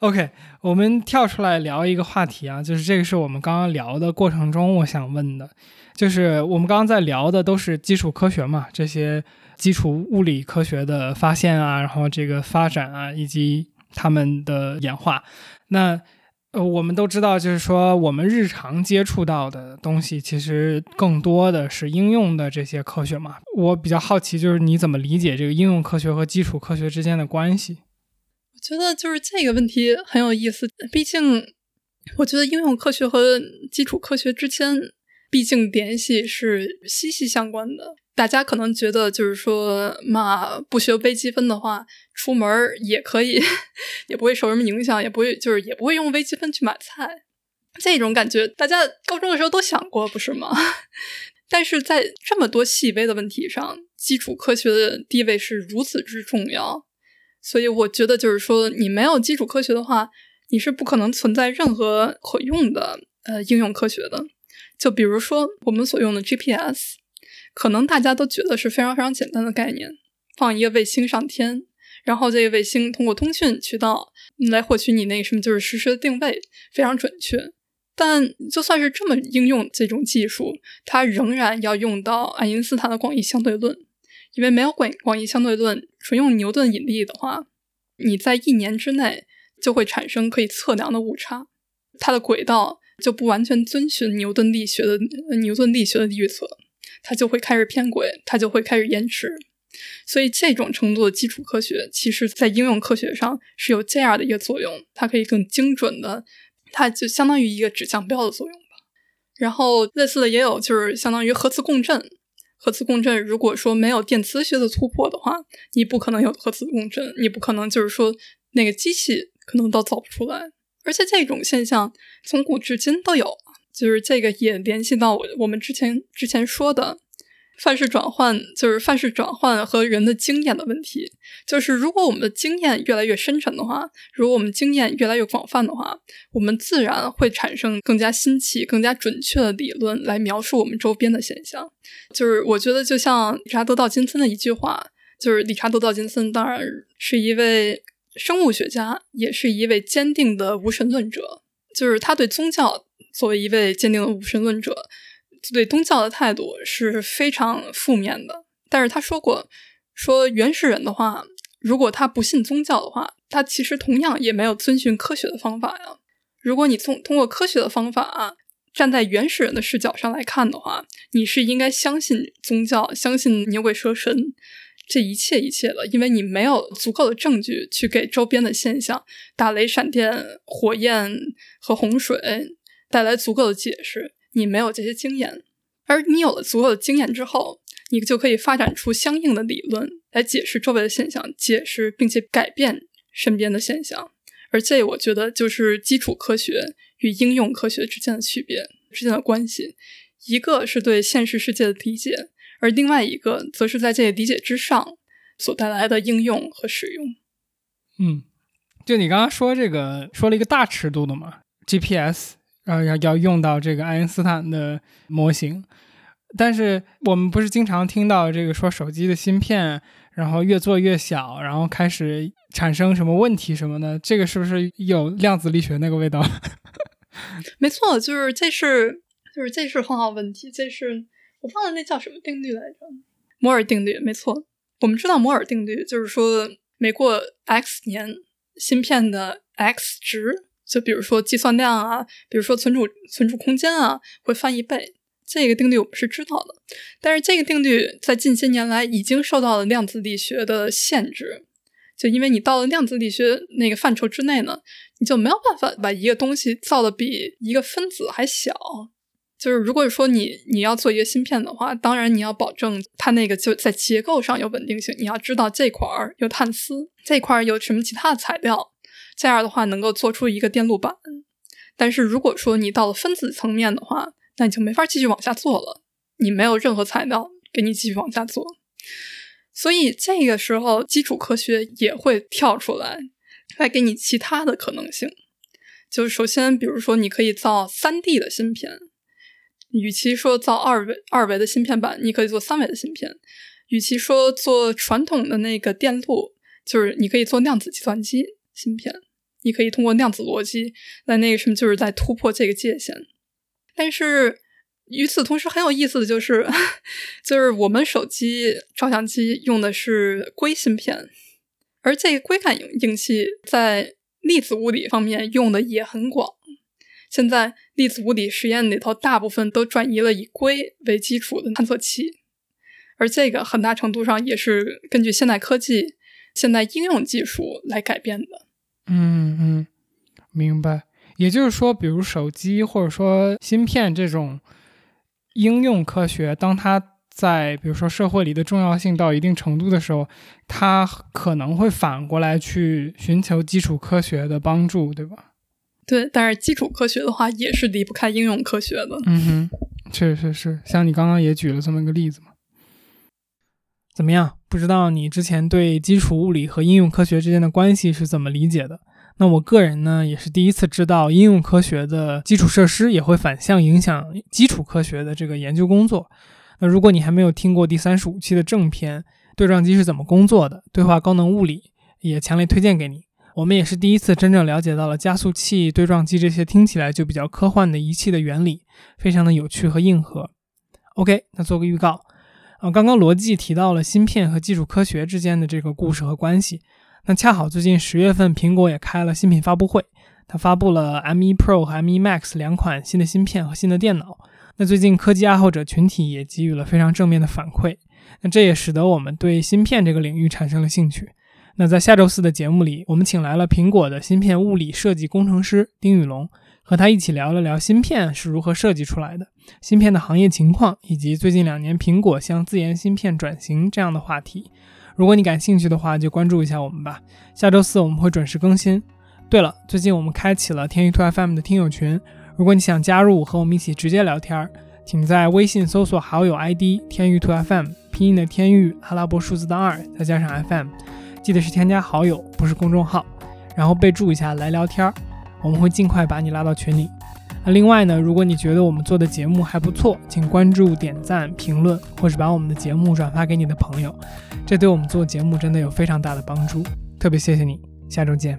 OK，我们跳出来聊一个话题啊，就是这个是我们刚刚聊的过程中，我想问的，就是我们刚刚在聊的都是基础科学嘛，这些基础物理科学的发现啊，然后这个发展啊，以及他们的演化。那呃，我们都知道，就是说我们日常接触到的东西，其实更多的是应用的这些科学嘛。我比较好奇，就是你怎么理解这个应用科学和基础科学之间的关系？觉得就是这个问题很有意思，毕竟我觉得应用科学和基础科学之间，毕竟联系是息息相关的。大家可能觉得就是说嘛，不学微积分的话，出门也可以，也不会受什么影响，也不会就是也不会用微积分去买菜，这种感觉大家高中的时候都想过，不是吗？但是在这么多细微的问题上，基础科学的地位是如此之重要。所以我觉得，就是说，你没有基础科学的话，你是不可能存在任何可用的呃应用科学的。就比如说我们所用的 GPS，可能大家都觉得是非常非常简单的概念，放一个卫星上天，然后这个卫星通过通讯渠道来获取你那个什么，就是实时的定位，非常准确。但就算是这么应用这种技术，它仍然要用到爱因斯坦的广义相对论。因为没有广广义相对论，纯用牛顿引力的话，你在一年之内就会产生可以测量的误差，它的轨道就不完全遵循牛顿力学的牛顿力学的预测，它就会开始偏轨，它就会开始延迟。所以这种程度的基础科学，其实在应用科学上是有这样的一个作用，它可以更精准的，它就相当于一个指向标的作用吧。然后类似的也有，就是相当于核磁共振。核磁共振，如果说没有电磁学的突破的话，你不可能有核磁共振，你不可能就是说那个机器可能都造不出来。而且这种现象从古至今都有，就是这个也联系到我我们之前之前说的。范式转换就是范式转换和人的经验的问题。就是如果我们的经验越来越深沉的话，如果我们经验越来越广泛的话，我们自然会产生更加新奇、更加准确的理论来描述我们周边的现象。就是我觉得，就像理查德·道金森的一句话，就是理查德·道金森当然是一位生物学家，也是一位坚定的无神论者。就是他对宗教作为一位坚定的无神论者。对宗教的态度是非常负面的，但是他说过，说原始人的话，如果他不信宗教的话，他其实同样也没有遵循科学的方法呀。如果你从通过科学的方法站在原始人的视角上来看的话，你是应该相信宗教，相信牛鬼蛇神这一切一切的，因为你没有足够的证据去给周边的现象——打雷、闪电、火焰和洪水带来足够的解释。你没有这些经验，而你有了足够的经验之后，你就可以发展出相应的理论来解释周围的现象，解释并且改变身边的现象。而这，我觉得就是基础科学与应用科学之间的区别之间的关系。一个是对现实世界的理解，而另外一个则是在这个理解之上所带来的应用和使用。嗯，就你刚刚说这个，说了一个大尺度的嘛，GPS。要要要用到这个爱因斯坦的模型，但是我们不是经常听到这个说手机的芯片，然后越做越小，然后开始产生什么问题什么的，这个是不是有量子力学那个味道？没错，就是这是就是这是很好问题，这是我忘了那叫什么定律来着？摩尔定律，没错。我们知道摩尔定律就是说，每过 x 年，芯片的 x 值。就比如说计算量啊，比如说存储存储空间啊，会翻一倍。这个定律我们是知道的，但是这个定律在近些年来已经受到了量子力学的限制。就因为你到了量子力学那个范畴之内呢，你就没有办法把一个东西造的比一个分子还小。就是如果说你你要做一个芯片的话，当然你要保证它那个就在结构上有稳定性，你要知道这块儿有碳丝，这块儿有什么其他的材料。这样的话能够做出一个电路板，但是如果说你到了分子层面的话，那你就没法继续往下做了。你没有任何材料给你继续往下做，所以这个时候基础科学也会跳出来，来给你其他的可能性。就是首先，比如说你可以造三 D 的芯片，与其说造二维二维的芯片板，你可以做三维的芯片。与其说做传统的那个电路，就是你可以做量子计算机芯片。你可以通过量子逻辑来那个什么，就是在突破这个界限。但是与此同时，很有意思的就是，就是我们手机照相机用的是硅芯片，而这个硅感应器在粒子物理方面用的也很广。现在粒子物理实验里头，大部分都转移了以硅为基础的探测器，而这个很大程度上也是根据现代科技、现代应用技术来改变的。嗯嗯，明白。也就是说，比如手机或者说芯片这种应用科学，当它在比如说社会里的重要性到一定程度的时候，它可能会反过来去寻求基础科学的帮助，对吧？对，但是基础科学的话也是离不开应用科学的。嗯哼，确实是，像你刚刚也举了这么一个例子嘛。怎么样？不知道你之前对基础物理和应用科学之间的关系是怎么理解的？那我个人呢，也是第一次知道应用科学的基础设施也会反向影响基础科学的这个研究工作。那如果你还没有听过第三十五期的正片《对撞机是怎么工作的》，对话高能物理，也强烈推荐给你。我们也是第一次真正了解到了加速器、对撞机这些听起来就比较科幻的仪器的原理，非常的有趣和硬核。OK，那做个预告啊，刚刚罗辑提到了芯片和基础科学之间的这个故事和关系。那恰好最近十月份，苹果也开了新品发布会，它发布了 M1 Pro 和 M1 Max 两款新的芯片和新的电脑。那最近科技爱好者群体也给予了非常正面的反馈，那这也使得我们对芯片这个领域产生了兴趣。那在下周四的节目里，我们请来了苹果的芯片物理设计工程师丁宇龙，和他一起聊了聊芯片是如何设计出来的、芯片的行业情况，以及最近两年苹果向自研芯片转型这样的话题。如果你感兴趣的话，就关注一下我们吧。下周四我们会准时更新。对了，最近我们开启了天域兔 FM 的听友群，如果你想加入和我们一起直接聊天，请在微信搜索好友 ID 天域兔 FM，拼音的天域，阿拉伯数字的二，再加上 FM。记得是添加好友，不是公众号，然后备注一下来聊天儿，我们会尽快把你拉到群里。那另外呢，如果你觉得我们做的节目还不错，请关注、点赞、评论，或是把我们的节目转发给你的朋友，这对我们做节目真的有非常大的帮助。特别谢谢你，下周见。